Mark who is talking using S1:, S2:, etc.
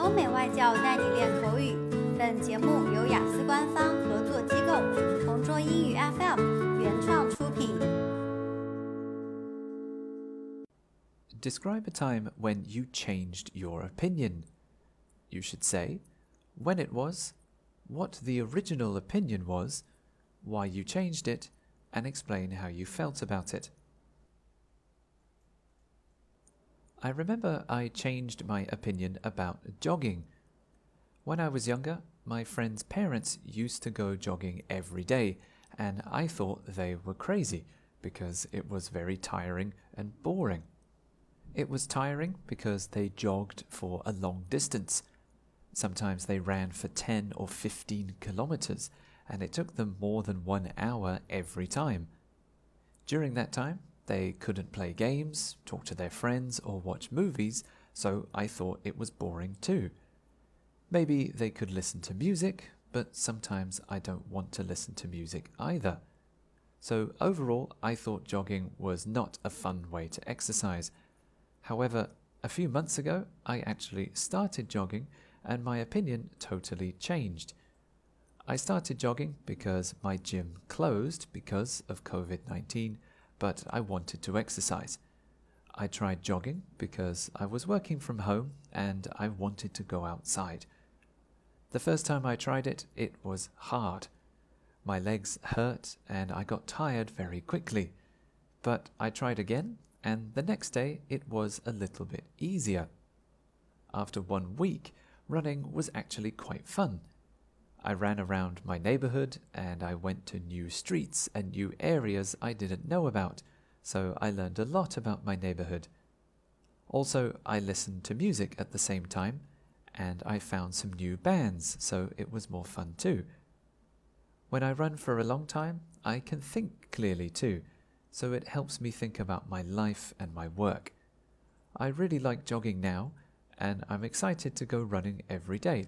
S1: 欧美外教带你练口语。本节目由雅思官方合作机构同桌英语 FM 原创出品。
S2: Describe a time when you changed your opinion. You should say when it was, what the original opinion was, why you changed it, and explain how you felt about it. I remember I changed my opinion about jogging. When I was younger, my friends' parents used to go jogging every day, and I thought they were crazy because it was very tiring and boring. It was tiring because they jogged for a long distance. Sometimes they ran for 10 or 15 kilometers, and it took them more than one hour every time. During that time, they couldn't play games, talk to their friends, or watch movies, so I thought it was boring too. Maybe they could listen to music, but sometimes I don't want to listen to music either. So overall, I thought jogging was not a fun way to exercise. However, a few months ago, I actually started jogging and my opinion totally changed. I started jogging because my gym closed because of COVID 19 but I wanted to exercise. I tried jogging because I was working from home and I wanted to go outside. The first time I tried it, it was hard. My legs hurt and I got tired very quickly. But I tried again, and the next day it was a little bit easier. After one week, running was actually quite fun. I ran around my neighborhood and I went to new streets and new areas I didn't know about, so I learned a lot about my neighborhood. Also, I listened to music at the same time and I found some new bands, so it was more fun too. When I run for a long time, I can think clearly too, so it helps me think about my life and my work. I really like jogging now, and I'm excited to go running every day